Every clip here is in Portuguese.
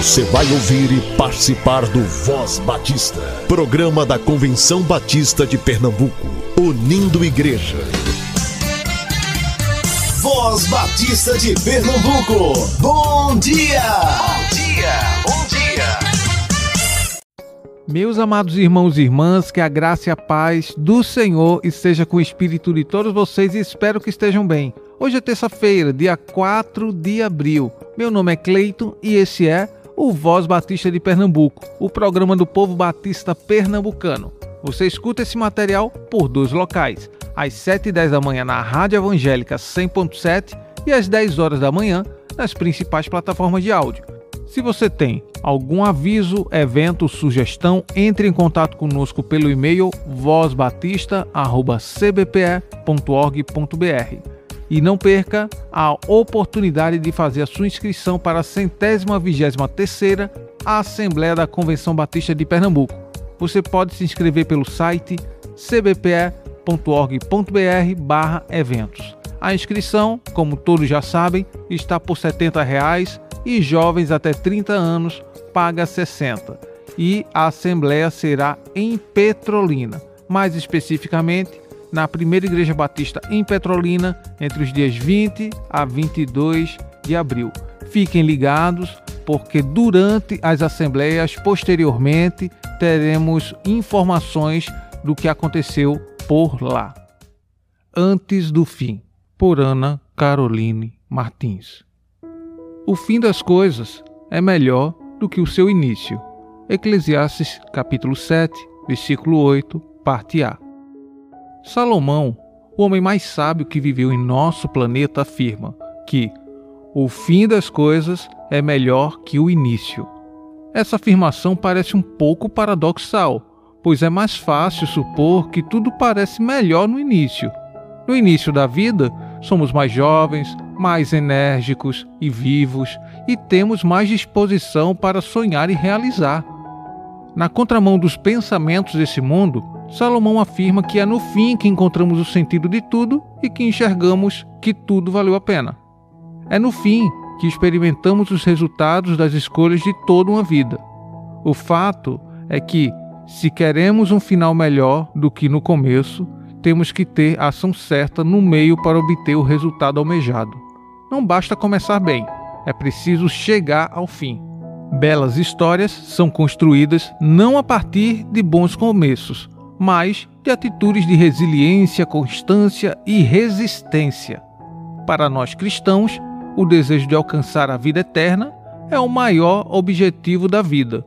Você vai ouvir e participar do Voz Batista, programa da Convenção Batista de Pernambuco, unindo igreja. Voz Batista de Pernambuco, bom dia! Bom dia, bom dia! Meus amados irmãos e irmãs, que a graça e a paz do Senhor esteja com o espírito de todos vocês e espero que estejam bem. Hoje é terça-feira, dia 4 de abril. Meu nome é Cleiton e esse é o Voz Batista de Pernambuco, o programa do povo batista pernambucano. Você escuta esse material por dois locais, às 7 e 10 da manhã na Rádio Evangélica 100.7 e às 10 horas da manhã nas principais plataformas de áudio. Se você tem algum aviso, evento, sugestão, entre em contato conosco pelo e-mail vozbatista.cbpe.org.br. E não perca a oportunidade de fazer a sua inscrição para a centésima vigésima terceira Assembleia da Convenção Batista de Pernambuco. Você pode se inscrever pelo site cbpe.org.br/eventos. A inscrição, como todos já sabem, está por 70 reais e jovens até 30 anos paga 60. E a assembleia será em Petrolina, mais especificamente na Primeira Igreja Batista em Petrolina entre os dias 20 a 22 de abril. Fiquem ligados, porque durante as assembleias, posteriormente, teremos informações do que aconteceu por lá. Antes do fim, por Ana Caroline Martins. O fim das coisas é melhor do que o seu início. Eclesiastes capítulo 7, versículo 8, parte A. Salomão, o homem mais sábio que viveu em nosso planeta, afirma que o fim das coisas é melhor que o início. Essa afirmação parece um pouco paradoxal, pois é mais fácil supor que tudo parece melhor no início. No início da vida, somos mais jovens, mais enérgicos e vivos e temos mais disposição para sonhar e realizar. Na contramão dos pensamentos desse mundo, Salomão afirma que é no fim que encontramos o sentido de tudo e que enxergamos que tudo valeu a pena. É no fim que experimentamos os resultados das escolhas de toda uma vida. O fato é que, se queremos um final melhor do que no começo, temos que ter a ação certa no meio para obter o resultado almejado. Não basta começar bem, é preciso chegar ao fim. Belas histórias são construídas não a partir de bons começos, mas de atitudes de resiliência, constância e resistência. Para nós cristãos, o desejo de alcançar a vida eterna é o maior objetivo da vida.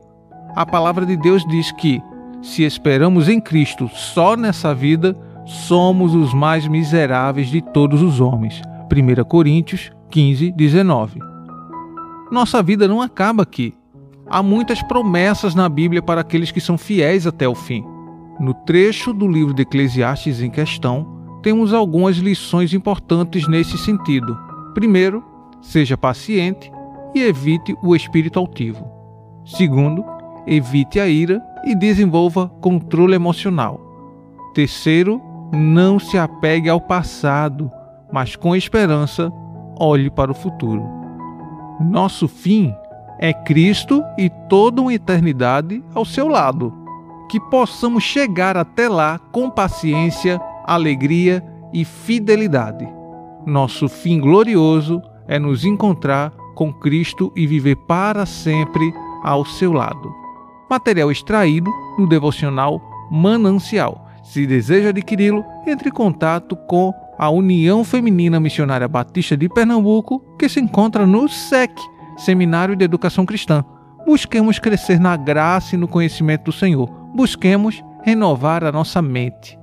A palavra de Deus diz que, se esperamos em Cristo só nessa vida, somos os mais miseráveis de todos os homens. 1 Coríntios 15, 19. Nossa vida não acaba aqui. Há muitas promessas na Bíblia para aqueles que são fiéis até o fim. No trecho do livro de Eclesiastes em questão, temos algumas lições importantes nesse sentido. Primeiro, seja paciente e evite o espírito altivo. Segundo, evite a ira e desenvolva controle emocional. Terceiro, não se apegue ao passado, mas com esperança olhe para o futuro. Nosso fim é Cristo e toda uma eternidade ao seu lado que possamos chegar até lá com paciência, alegria e fidelidade. Nosso fim glorioso é nos encontrar com Cristo e viver para sempre ao seu lado. Material extraído do devocional Manancial. Se deseja adquiri-lo, entre em contato com a União Feminina Missionária Batista de Pernambuco, que se encontra no SEC, Seminário de Educação Cristã. Busquemos crescer na graça e no conhecimento do Senhor busquemos renovar a nossa mente.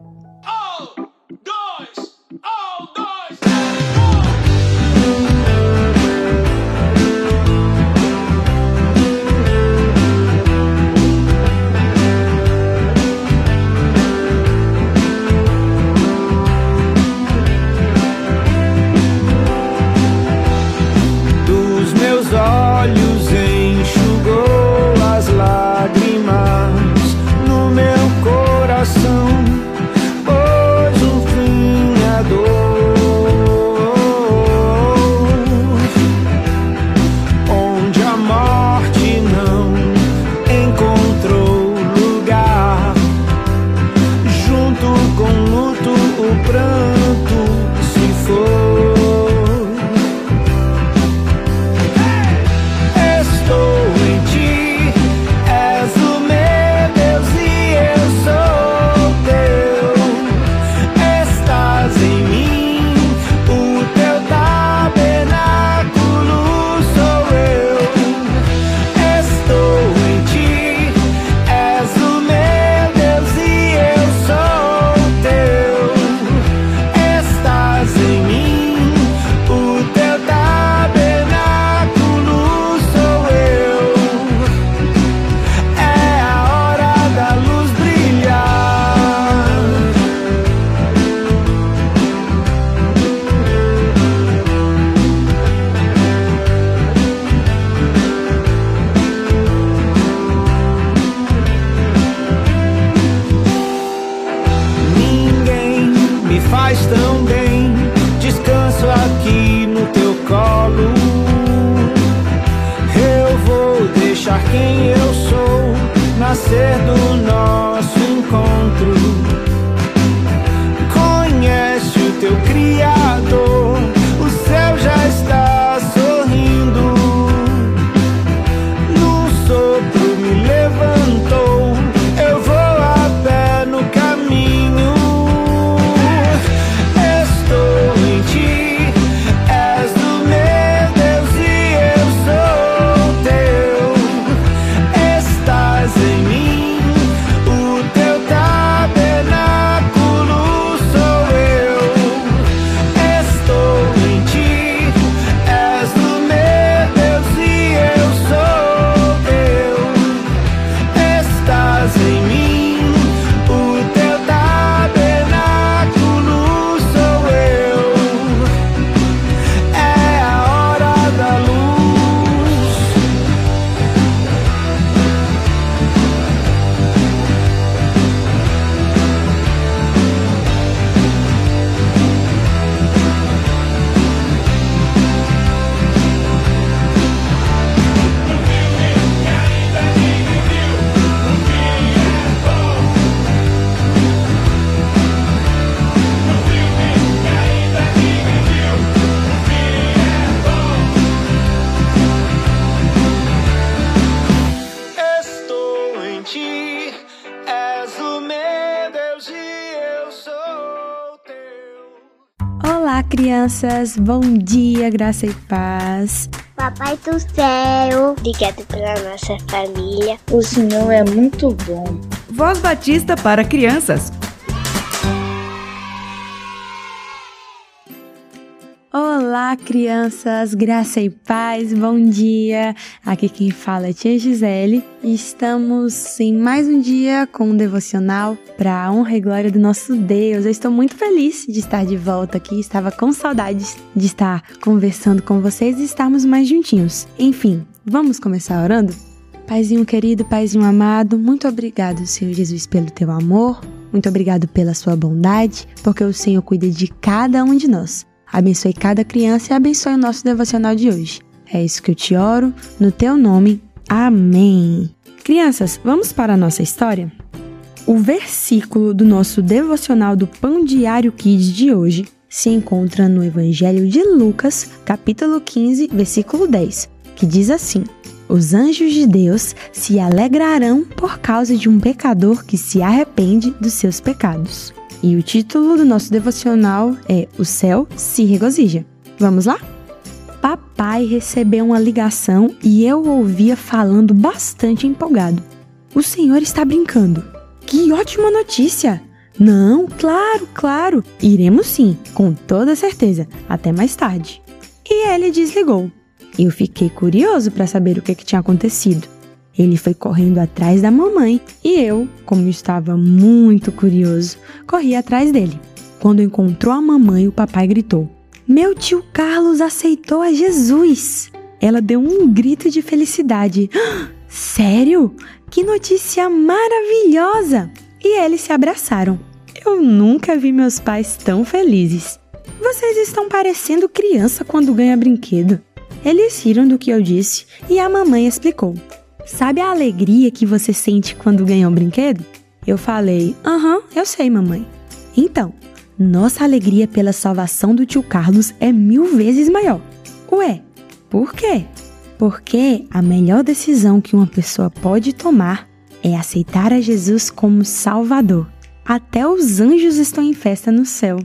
Crianças! Bom dia, graça e paz. Papai do céu, obrigado pela nossa família. O Senhor é muito bom. Voz Batista para crianças. Olá, crianças, graça e paz, bom dia! Aqui quem fala é Tia Gisele e estamos em mais um dia com um devocional para a honra e glória do nosso Deus. Eu estou muito feliz de estar de volta aqui, estava com saudades de estar conversando com vocês e estarmos mais juntinhos. Enfim, vamos começar orando? Paizinho querido, Paizinho amado, muito obrigado, Senhor Jesus, pelo teu amor, muito obrigado pela sua bondade, porque o Senhor cuida de cada um de nós. Abençoe cada criança e abençoe o nosso devocional de hoje. É isso que eu te oro, no teu nome. Amém. Crianças, vamos para a nossa história? O versículo do nosso devocional do Pão Diário Kids de hoje se encontra no Evangelho de Lucas, capítulo 15, versículo 10, que diz assim: Os anjos de Deus se alegrarão por causa de um pecador que se arrepende dos seus pecados. E o título do nosso devocional é O Céu se Regozija. Vamos lá? Papai recebeu uma ligação e eu ouvia falando bastante empolgado. O senhor está brincando. Que ótima notícia! Não, claro, claro. Iremos sim, com toda certeza. Até mais tarde. E ele desligou. Eu fiquei curioso para saber o que, que tinha acontecido. Ele foi correndo atrás da mamãe e eu, como estava muito curioso, corri atrás dele. Quando encontrou a mamãe, o papai gritou: Meu tio Carlos aceitou a Jesus! Ela deu um grito de felicidade. "Ah, Sério? Que notícia maravilhosa! E eles se abraçaram. Eu nunca vi meus pais tão felizes. Vocês estão parecendo criança quando ganha brinquedo. Eles riram do que eu disse e a mamãe explicou. Sabe a alegria que você sente quando ganha um brinquedo? Eu falei, aham, eu sei, mamãe. Então, nossa alegria pela salvação do tio Carlos é mil vezes maior. Ué, por quê? Porque a melhor decisão que uma pessoa pode tomar é aceitar a Jesus como Salvador. Até os anjos estão em festa no céu.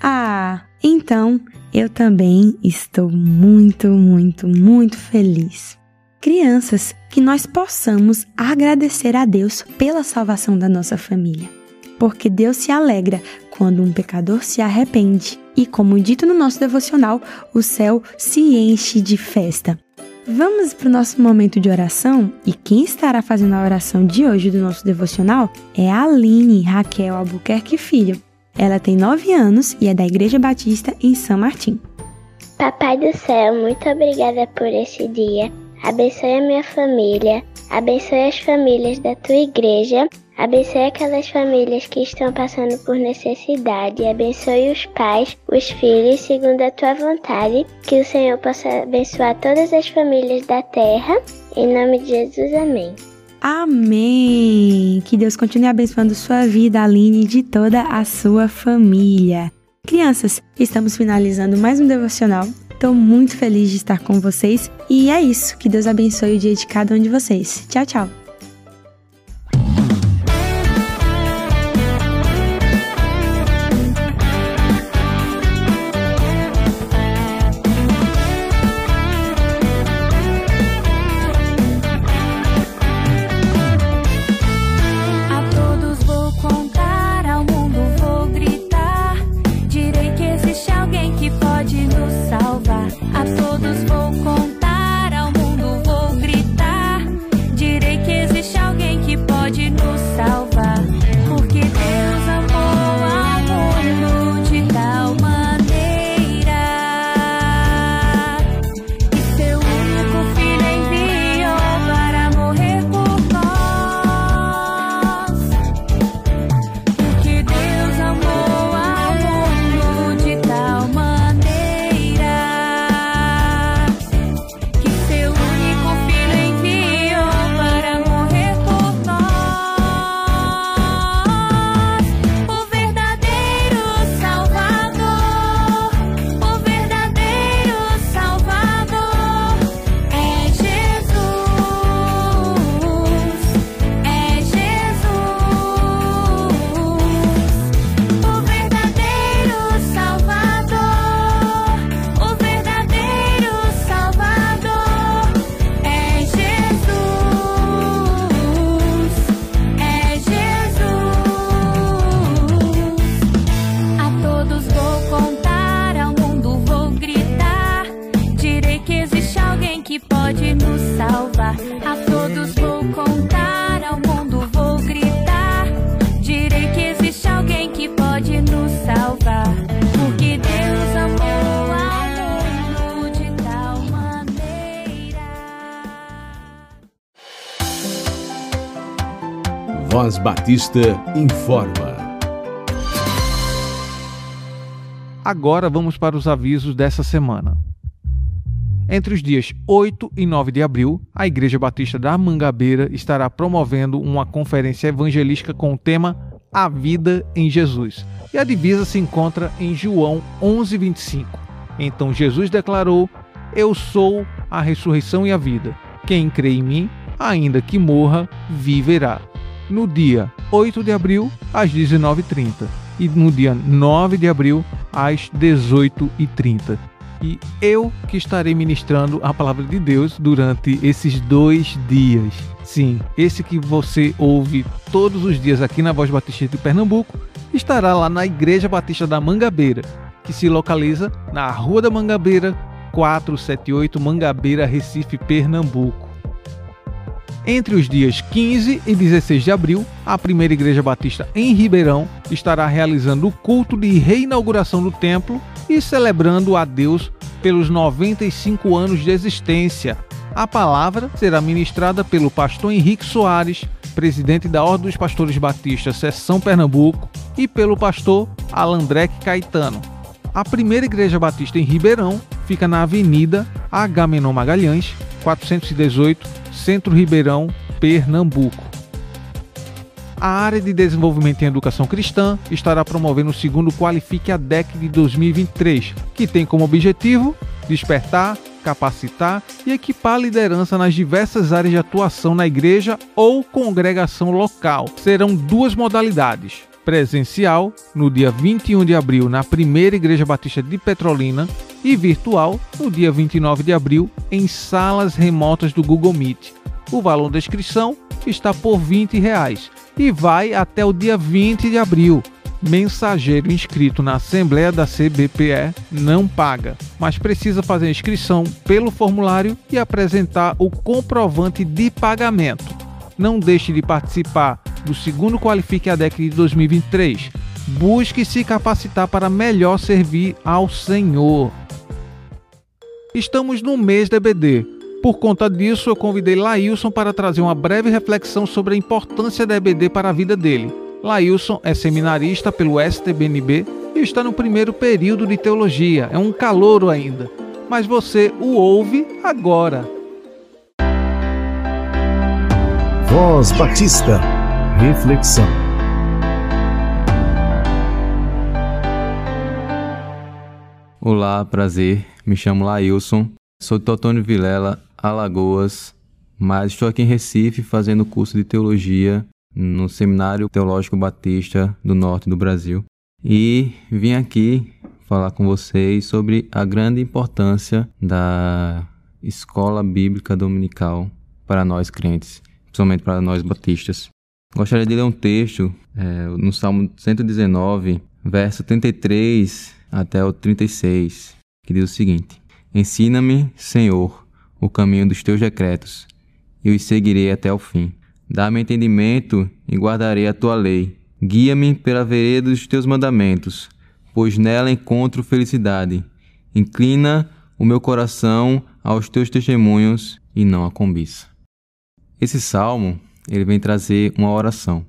Ah, então eu também estou muito, muito, muito feliz. Crianças, que nós possamos agradecer a Deus pela salvação da nossa família. Porque Deus se alegra quando um pecador se arrepende. E, como dito no nosso devocional, o céu se enche de festa. Vamos para o nosso momento de oração? E quem estará fazendo a oração de hoje do nosso devocional é a Aline Raquel Albuquerque Filho. Ela tem 9 anos e é da Igreja Batista em São Martim. Papai do céu, muito obrigada por esse dia. Abençoe a minha família, abençoe as famílias da tua igreja Abençoe aquelas famílias que estão passando por necessidade. Abençoe os pais, os filhos, segundo a tua vontade. Que o Senhor possa abençoar todas as famílias da terra. Em nome de Jesus, amém. Amém! Que Deus continue abençoando sua vida, Aline, e de toda a sua família. Crianças, estamos finalizando mais um devocional. Estou muito feliz de estar com vocês e é isso. Que Deus abençoe o dia de cada um de vocês. Tchau, tchau. Voz Batista informa. Agora vamos para os avisos dessa semana. Entre os dias 8 e 9 de abril, a Igreja Batista da Mangabeira estará promovendo uma conferência evangelística com o tema A Vida em Jesus. E a divisa se encontra em João 11:25. Então Jesus declarou: Eu sou a ressurreição e a vida. Quem crê em mim, ainda que morra, viverá. No dia 8 de abril, às 19h30 e no dia 9 de abril, às 18h30. E eu que estarei ministrando a palavra de Deus durante esses dois dias. Sim, esse que você ouve todos os dias aqui na Voz Batista de Pernambuco estará lá na Igreja Batista da Mangabeira, que se localiza na Rua da Mangabeira, 478 Mangabeira, Recife, Pernambuco. Entre os dias 15 e 16 de abril, a primeira Igreja Batista em Ribeirão estará realizando o culto de reinauguração do templo e celebrando a Deus pelos 95 anos de existência. A palavra será ministrada pelo pastor Henrique Soares, presidente da Ordem dos Pastores Batistas, Seção Pernambuco, e pelo pastor Alandrec Caetano. A primeira Igreja Batista em Ribeirão fica na Avenida Agamenon Magalhães, 418, Centro Ribeirão, Pernambuco. A área de desenvolvimento em educação cristã estará promovendo o segundo Qualifique a DEC de 2023, que tem como objetivo despertar, capacitar e equipar a liderança nas diversas áreas de atuação na igreja ou congregação local. Serão duas modalidades: presencial, no dia 21 de abril, na primeira Igreja Batista de Petrolina, e virtual, no dia 29 de abril, em salas remotas do Google Meet. O valor da inscrição está por 20 reais e vai até o dia 20 de abril. Mensageiro inscrito na Assembleia da CBPE não paga, mas precisa fazer a inscrição pelo formulário e apresentar o comprovante de pagamento. Não deixe de participar do segundo Qualifique a DEC de 2023. Busque se capacitar para melhor servir ao Senhor. Estamos no mês da EBD, Por conta disso, eu convidei Laílson para trazer uma breve reflexão sobre a importância da EBD para a vida dele. Laílson é seminarista pelo STBNB e está no primeiro período de teologia, é um calouro ainda. Mas você o ouve agora. Voz Batista. Reflexão. Olá, prazer. Me chamo Laílson. Sou de Totônio Vilela, Alagoas, mas estou aqui em Recife fazendo curso de teologia no Seminário Teológico Batista do Norte do Brasil. E vim aqui falar com vocês sobre a grande importância da escola bíblica dominical para nós crentes, principalmente para nós batistas. Gostaria de ler um texto é, no Salmo 119, verso 33 até o 36, que diz o seguinte: Ensina-me, Senhor, o caminho dos teus decretos, e os seguirei até o fim. Dá-me entendimento e guardarei a tua lei. Guia-me pela vereda dos teus mandamentos, pois nela encontro felicidade. Inclina o meu coração aos teus testemunhos e não a cobiça. Esse salmo, ele vem trazer uma oração.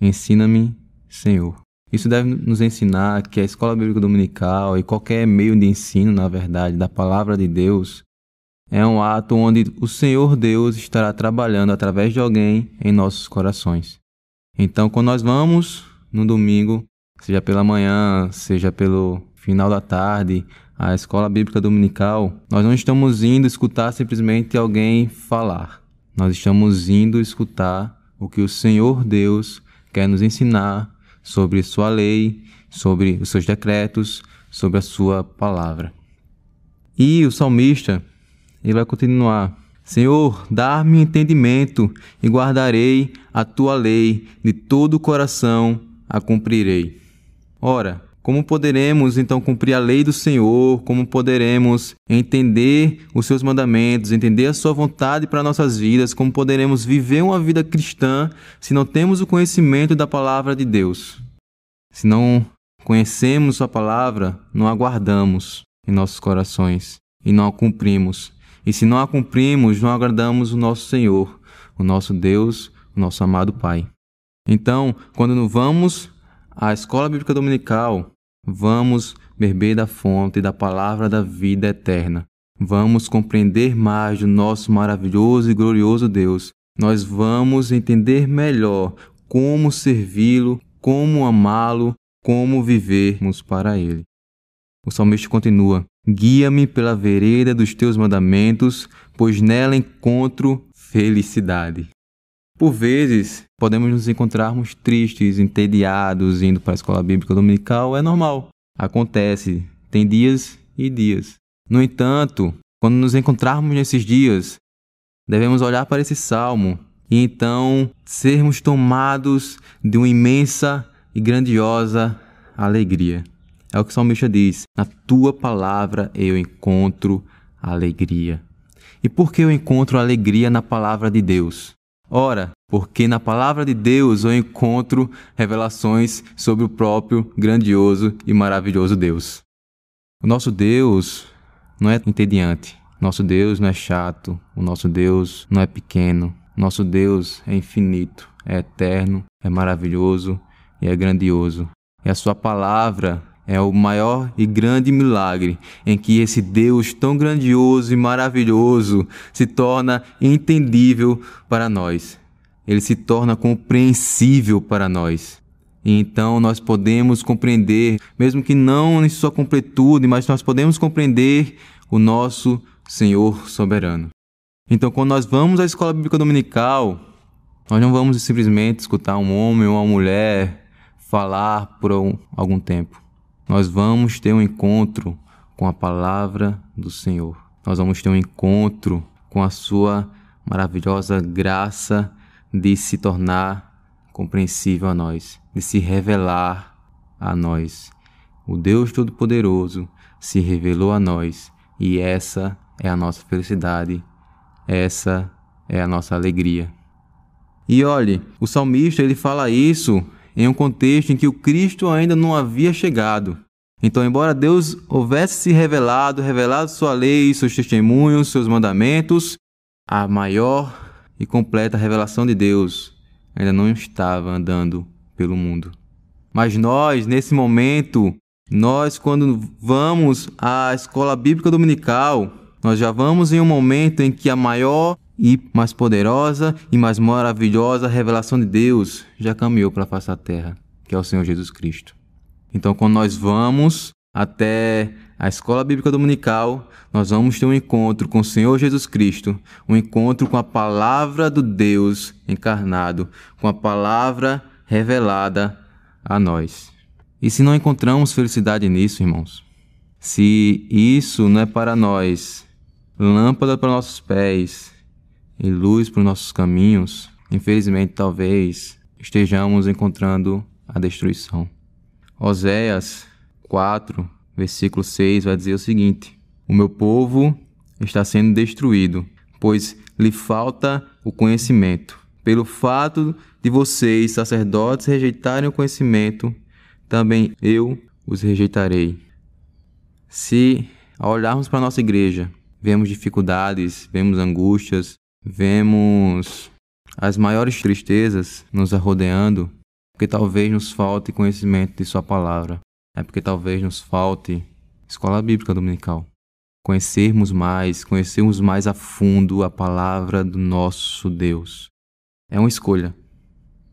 Ensina-me, Senhor. Isso deve nos ensinar que a escola bíblica dominical e qualquer meio de ensino, na verdade, da palavra de Deus, é um ato onde o Senhor Deus estará trabalhando através de alguém em nossos corações. Então, quando nós vamos no domingo, seja pela manhã, seja pelo final da tarde, à escola bíblica dominical, nós não estamos indo escutar simplesmente alguém falar. Nós estamos indo escutar o que o Senhor Deus quer nos ensinar sobre sua lei, sobre os seus decretos, sobre a sua palavra. E o salmista, ele vai continuar: Senhor, dá-me entendimento e guardarei a tua lei, de todo o coração a cumprirei. Ora, como poderemos então cumprir a lei do Senhor? Como poderemos entender os seus mandamentos, entender a sua vontade para nossas vidas? Como poderemos viver uma vida cristã se não temos o conhecimento da palavra de Deus? Se não conhecemos sua palavra, não aguardamos em nossos corações e não a cumprimos. E se não a cumprimos, não agradamos o nosso Senhor, o nosso Deus, o nosso amado Pai. Então, quando vamos à escola bíblica dominical, Vamos beber da fonte da palavra da vida eterna. Vamos compreender mais do nosso maravilhoso e glorioso Deus. Nós vamos entender melhor como servi-lo, como amá-lo, como vivermos para ele. O salmista continua: Guia-me pela vereda dos teus mandamentos, pois nela encontro felicidade. Por vezes, podemos nos encontrarmos tristes, entediados, indo para a escola bíblica dominical, é normal. Acontece, tem dias e dias. No entanto, quando nos encontrarmos nesses dias, devemos olhar para esse salmo e então sermos tomados de uma imensa e grandiosa alegria. É o que o salmista diz: Na tua palavra eu encontro alegria. E por que eu encontro alegria na palavra de Deus? Ora, porque na palavra de Deus eu encontro revelações sobre o próprio grandioso e maravilhoso Deus. O nosso Deus não é entediante, nosso Deus não é chato, o nosso Deus não é pequeno, nosso Deus é infinito, é eterno, é maravilhoso e é grandioso. E a sua palavra é o maior e grande milagre em que esse Deus tão grandioso e maravilhoso se torna entendível para nós. Ele se torna compreensível para nós. E então nós podemos compreender, mesmo que não em sua completude, mas nós podemos compreender o nosso Senhor soberano. Então, quando nós vamos à escola bíblica dominical, nós não vamos simplesmente escutar um homem ou uma mulher falar por algum tempo nós vamos ter um encontro com a palavra do Senhor. Nós vamos ter um encontro com a sua maravilhosa graça de se tornar compreensível a nós, de se revelar a nós. O Deus Todo-Poderoso se revelou a nós e essa é a nossa felicidade, essa é a nossa alegria. E olhe, o salmista ele fala isso em um contexto em que o Cristo ainda não havia chegado. Então, embora Deus houvesse se revelado, revelado sua lei, seus testemunhos, seus mandamentos, a maior e completa revelação de Deus ainda não estava andando pelo mundo. Mas nós, nesse momento, nós, quando vamos à escola bíblica dominical, nós já vamos em um momento em que a maior e mais poderosa e mais maravilhosa revelação de Deus já caminhou para a face da terra, que é o Senhor Jesus Cristo. Então, quando nós vamos até a escola bíblica dominical, nós vamos ter um encontro com o Senhor Jesus Cristo, um encontro com a palavra do Deus encarnado, com a palavra revelada a nós. E se não encontramos felicidade nisso, irmãos? Se isso não é para nós lâmpada para nossos pés e luz para os nossos caminhos, infelizmente talvez estejamos encontrando a destruição. Oséias 4, versículo 6 vai dizer o seguinte: O meu povo está sendo destruído, pois lhe falta o conhecimento. Pelo fato de vocês, sacerdotes, rejeitarem o conhecimento, também eu os rejeitarei. Se, ao olharmos para a nossa igreja, vemos dificuldades, vemos angústias, vemos as maiores tristezas nos arrodeando, porque talvez nos falte conhecimento de Sua palavra, é porque talvez nos falte escola bíblica dominical. Conhecermos mais, conhecermos mais a fundo a palavra do nosso Deus. É uma escolha.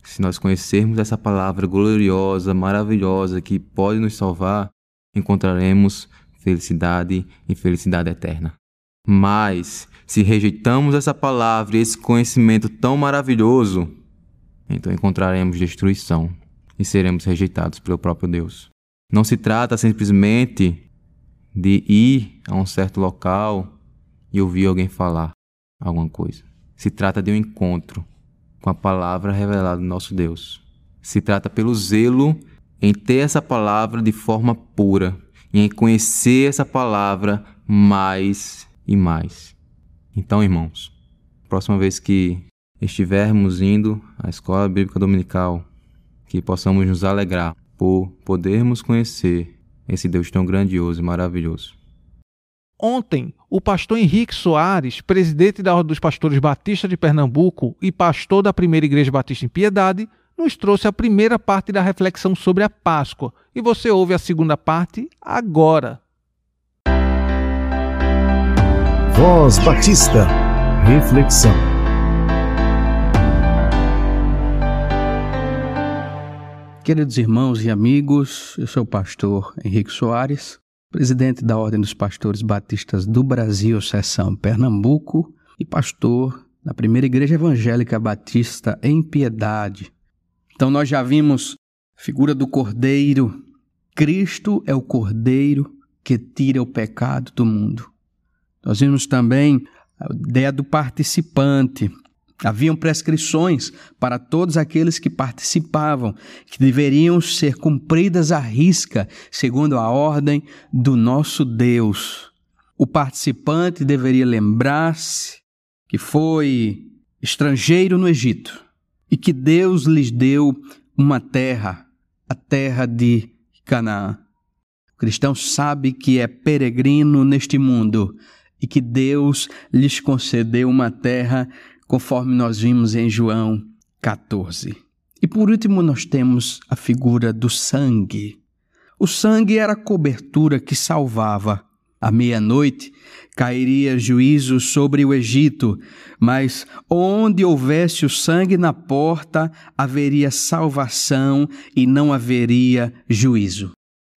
Se nós conhecermos essa palavra gloriosa, maravilhosa, que pode nos salvar, encontraremos felicidade e felicidade eterna. Mas, se rejeitamos essa palavra e esse conhecimento tão maravilhoso, então encontraremos destruição e seremos rejeitados pelo próprio Deus. Não se trata simplesmente de ir a um certo local e ouvir alguém falar alguma coisa. Se trata de um encontro com a palavra revelada do nosso Deus. Se trata pelo zelo em ter essa palavra de forma pura e em conhecer essa palavra mais e mais. Então, irmãos, próxima vez que estivermos indo à escola bíblica dominical, que possamos nos alegrar por podermos conhecer esse Deus tão grandioso e maravilhoso. Ontem, o pastor Henrique Soares, presidente da Ordem dos Pastores Batista de Pernambuco e pastor da Primeira Igreja Batista em Piedade, nos trouxe a primeira parte da reflexão sobre a Páscoa. E você ouve a segunda parte agora. Voz Batista. Reflexão. Queridos irmãos e amigos, eu sou o pastor Henrique Soares presidente da Ordem dos Pastores Batistas do Brasil, seção Pernambuco, e pastor da primeira Igreja Evangélica Batista em Piedade. Então nós já vimos a figura do Cordeiro. Cristo é o Cordeiro que tira o pecado do mundo. Nós vimos também a ideia do participante. Haviam prescrições para todos aqueles que participavam, que deveriam ser cumpridas à risca, segundo a ordem do nosso Deus. O participante deveria lembrar-se que foi estrangeiro no Egito e que Deus lhes deu uma terra, a terra de Canaã. O cristão sabe que é peregrino neste mundo e que Deus lhes concedeu uma terra conforme nós vimos em João 14. E por último, nós temos a figura do sangue. O sangue era a cobertura que salvava. À meia-noite cairia juízo sobre o Egito, mas onde houvesse o sangue na porta, haveria salvação e não haveria juízo.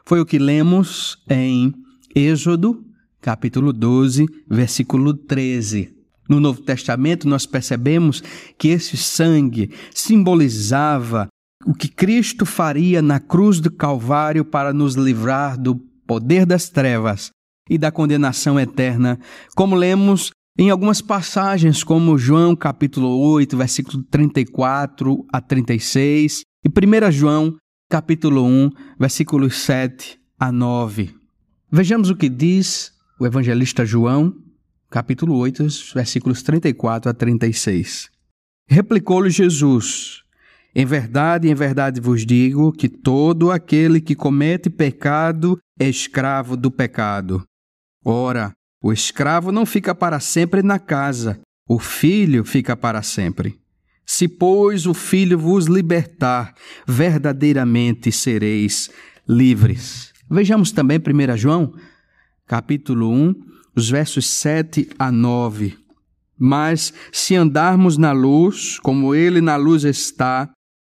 Foi o que lemos em Êxodo, capítulo 12, versículo 13. No Novo Testamento, nós percebemos que esse sangue simbolizava o que Cristo faria na cruz do Calvário para nos livrar do poder das trevas e da condenação eterna, como lemos em algumas passagens, como João capítulo 8, versículo 34 a 36, e 1 João capítulo 1, versículos 7 a 9. Vejamos o que diz o evangelista João capítulo 8, versículos 34 a 36. Replicou-lhe Jesus: Em verdade, em verdade vos digo que todo aquele que comete pecado é escravo do pecado. Ora, o escravo não fica para sempre na casa, o Filho fica para sempre. Se, pois, o Filho vos libertar, verdadeiramente sereis livres. Vejamos também 1 João, capítulo 1, os versos 7 a 9. Mas se andarmos na luz, como Ele na luz está,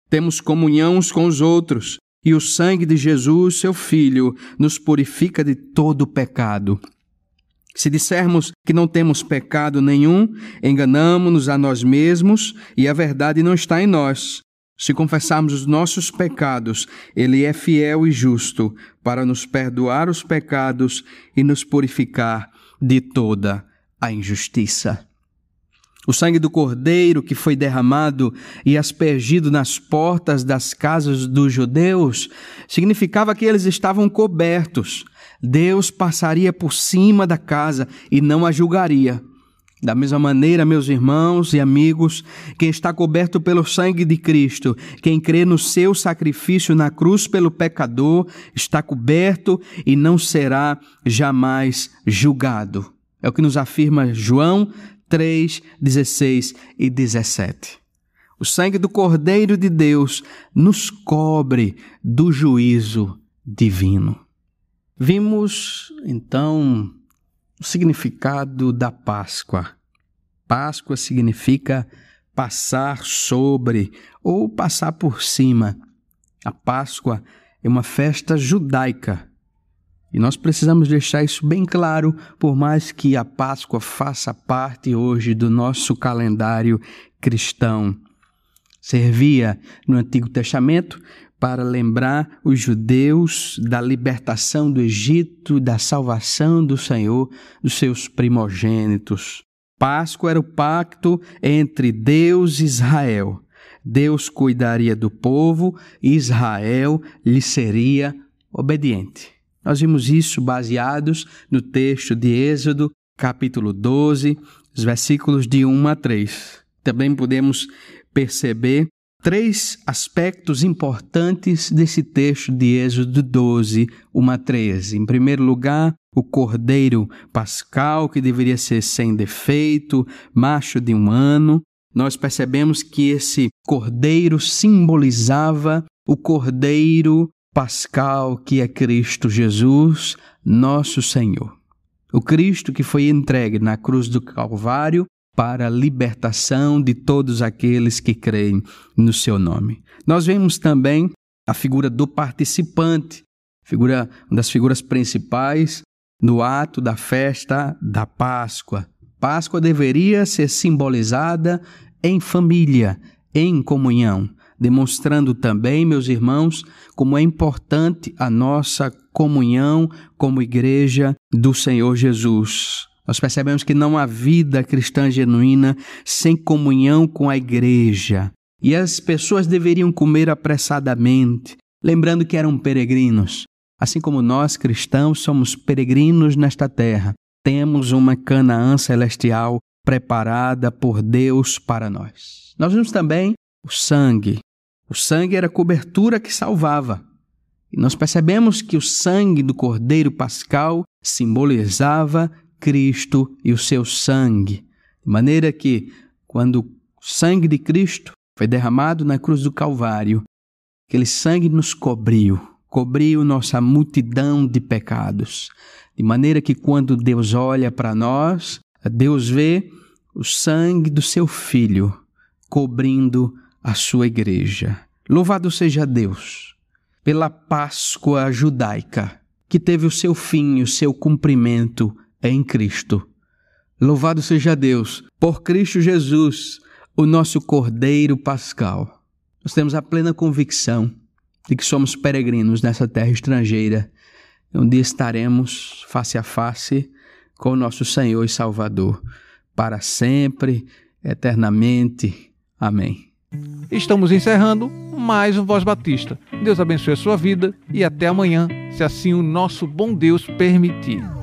temos comunhão uns com os outros, e o sangue de Jesus, seu Filho, nos purifica de todo pecado. Se dissermos que não temos pecado nenhum, enganamos-nos a nós mesmos e a verdade não está em nós. Se confessarmos os nossos pecados, Ele é fiel e justo para nos perdoar os pecados e nos purificar de toda a injustiça. O sangue do cordeiro que foi derramado e aspergido nas portas das casas dos judeus significava que eles estavam cobertos. Deus passaria por cima da casa e não a julgaria. Da mesma maneira, meus irmãos e amigos, quem está coberto pelo sangue de Cristo, quem crê no seu sacrifício na cruz pelo pecador, está coberto e não será jamais julgado. É o que nos afirma João 3, 16 e 17. O sangue do Cordeiro de Deus nos cobre do juízo divino. Vimos, então, o significado da Páscoa. Páscoa significa passar sobre ou passar por cima. A Páscoa é uma festa judaica e nós precisamos deixar isso bem claro, por mais que a Páscoa faça parte hoje do nosso calendário cristão. Servia no Antigo Testamento para lembrar os judeus da libertação do Egito, da salvação do Senhor dos seus primogênitos. Páscoa era o pacto entre Deus e Israel. Deus cuidaria do povo e Israel lhe seria obediente. Nós vimos isso baseados no texto de Êxodo, capítulo 12, os versículos de 1 a 3. Também podemos perceber três aspectos importantes desse texto de Êxodo 12, 1 a 13. Em primeiro lugar, o cordeiro pascal, que deveria ser sem defeito, macho de um ano. Nós percebemos que esse cordeiro simbolizava o cordeiro pascal que é Cristo Jesus, nosso Senhor. O Cristo que foi entregue na cruz do Calvário para a libertação de todos aqueles que creem no seu nome. Nós vemos também a figura do participante, figura, uma das figuras principais no ato da festa da Páscoa. Páscoa deveria ser simbolizada em família, em comunhão demonstrando também, meus irmãos, como é importante a nossa comunhão como igreja do Senhor Jesus. Nós percebemos que não há vida cristã genuína sem comunhão com a igreja. E as pessoas deveriam comer apressadamente, lembrando que eram peregrinos. Assim como nós cristãos somos peregrinos nesta terra, temos uma Canaã celestial preparada por Deus para nós. Nós vimos também o sangue o sangue era a cobertura que salvava. E nós percebemos que o sangue do Cordeiro Pascal simbolizava Cristo e o seu sangue. De maneira que, quando o sangue de Cristo foi derramado na cruz do Calvário, aquele sangue nos cobriu, cobriu nossa multidão de pecados. De maneira que, quando Deus olha para nós, Deus vê o sangue do seu Filho cobrindo a sua igreja. Louvado seja Deus pela Páscoa judaica, que teve o seu fim o seu cumprimento em Cristo. Louvado seja Deus por Cristo Jesus, o nosso Cordeiro Pascal. Nós temos a plena convicção de que somos peregrinos nessa terra estrangeira. Dia estaremos face a face com o nosso Senhor e Salvador, para sempre, eternamente. Amém. Estamos encerrando mais um Voz Batista. Deus abençoe a sua vida e até amanhã, se assim o nosso bom Deus permitir.